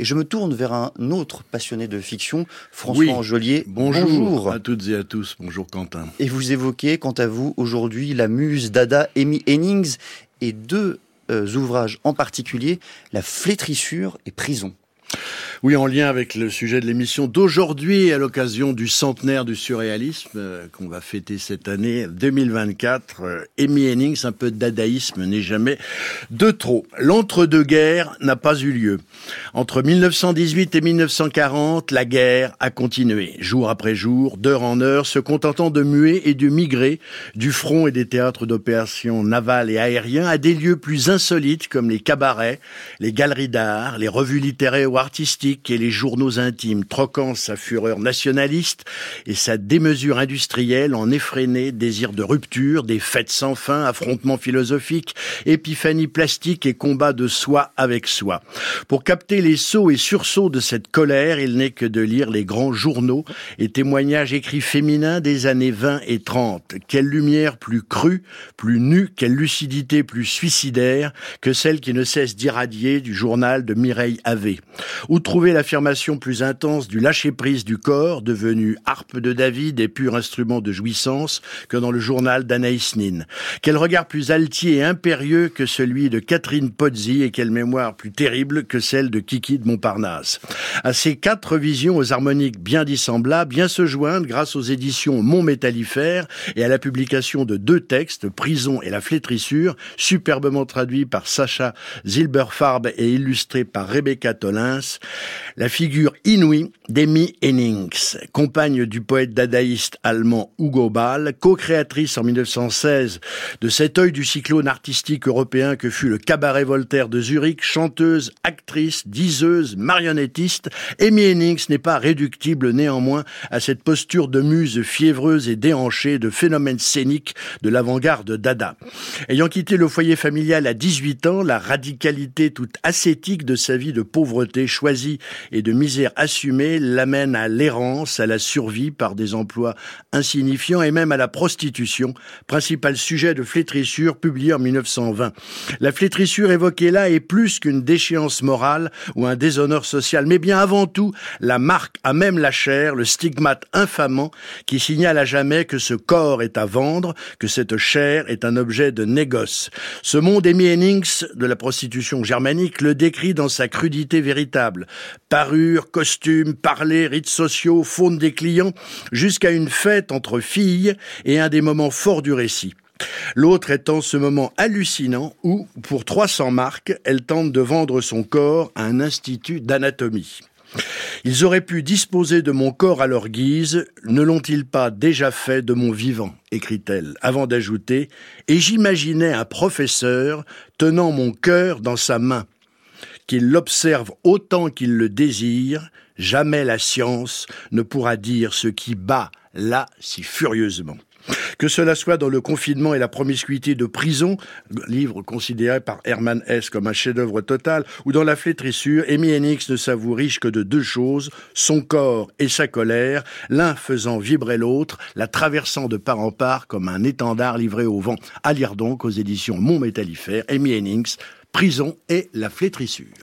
Et je me tourne vers un autre passionné de fiction, François Angelier. Bonjour, à toutes et à tous. Bonjour Quentin. Et vous évoquez, quant à vous, aujourd'hui, la muse d'Ada Amy Hennings et deux euh, ouvrages en particulier, La flétrissure et Prison. Oui, en lien avec le sujet de l'émission d'aujourd'hui, à l'occasion du centenaire du surréalisme euh, qu'on va fêter cette année 2024, euh, Amy Hennings, un peu de dadaïsme n'est jamais de trop. L'entre-deux-guerres n'a pas eu lieu. Entre 1918 et 1940, la guerre a continué, jour après jour, d'heure en heure, se contentant de muer et de migrer du front et des théâtres d'opérations navales et aériens à des lieux plus insolites comme les cabarets, les galeries d'art, les revues littéraires ou artistiques et les journaux intimes, troquant sa fureur nationaliste et sa démesure industrielle en effréné désir de rupture, des fêtes sans fin, affrontements philosophiques, épiphanies plastiques et combats de soi avec soi. Pour capter les sauts et sursauts de cette colère, il n'est que de lire les grands journaux et témoignages écrits féminins des années 20 et 30. Quelle lumière plus crue, plus nue, quelle lucidité plus suicidaire que celle qui ne cesse d'irradier du journal de Mireille Havé trouver l'affirmation plus intense du lâcher-prise du corps, devenu harpe de David et pur instrument de jouissance, que dans le journal d'Anaïs Nin Quel regard plus altier et impérieux que celui de Catherine Pozzi et quelle mémoire plus terrible que celle de Kiki de Montparnasse. À ces quatre visions aux harmoniques bien dissemblables, bien se joindre grâce aux éditions Mont Métallifère et à la publication de deux textes, Prison et la flétrissure, superbement traduits par Sacha Zilberfarb et illustrés par Rebecca Tollins, la figure inouïe d'Amy Hennings, compagne du poète dadaïste allemand Hugo Ball, co-créatrice en 1916 de cet œil du cyclone artistique européen que fut le cabaret Voltaire de Zurich, chanteuse, actrice, diseuse, marionnettiste, Amy Hennings n'est pas réductible néanmoins à cette posture de muse fiévreuse et déhanchée de phénomène scénique de l'avant-garde dada. Ayant quitté le foyer familial à 18 ans, la radicalité toute ascétique de sa vie de pauvreté choisie et de misère assumée l'amène à l'errance, à la survie par des emplois insignifiants et même à la prostitution, principal sujet de flétrissure publié en 1920. La flétrissure évoquée là est plus qu'une déchéance morale ou un déshonneur social, mais bien avant tout la marque à même la chair, le stigmate infamant qui signale à jamais que ce corps est à vendre, que cette chair est un objet de négoce. Ce monde Amy Hennings de la prostitution germanique le décrit dans sa crudité véritable. Parure, costumes, parler, rites sociaux, faune des clients, jusqu'à une fête entre filles et un des moments forts du récit. L'autre étant ce moment hallucinant où, pour 300 marques, elle tente de vendre son corps à un institut d'anatomie. Ils auraient pu disposer de mon corps à leur guise, ne l'ont-ils pas déjà fait de mon vivant? écrit-elle, avant d'ajouter, et j'imaginais un professeur tenant mon cœur dans sa main qu'il l'observe autant qu'il le désire, jamais la science ne pourra dire ce qui bat là si furieusement. Que cela soit dans le confinement et la promiscuité de prison, livre considéré par Hermann Hesse comme un chef-d'œuvre total, ou dans la flétrissure, Amy Hennings ne s'avoue riche que de deux choses, son corps et sa colère, l'un faisant vibrer l'autre, la traversant de part en part comme un étendard livré au vent. À lire donc aux éditions Mont Métallifère, Amy Hennings, Prison et la flétrissure.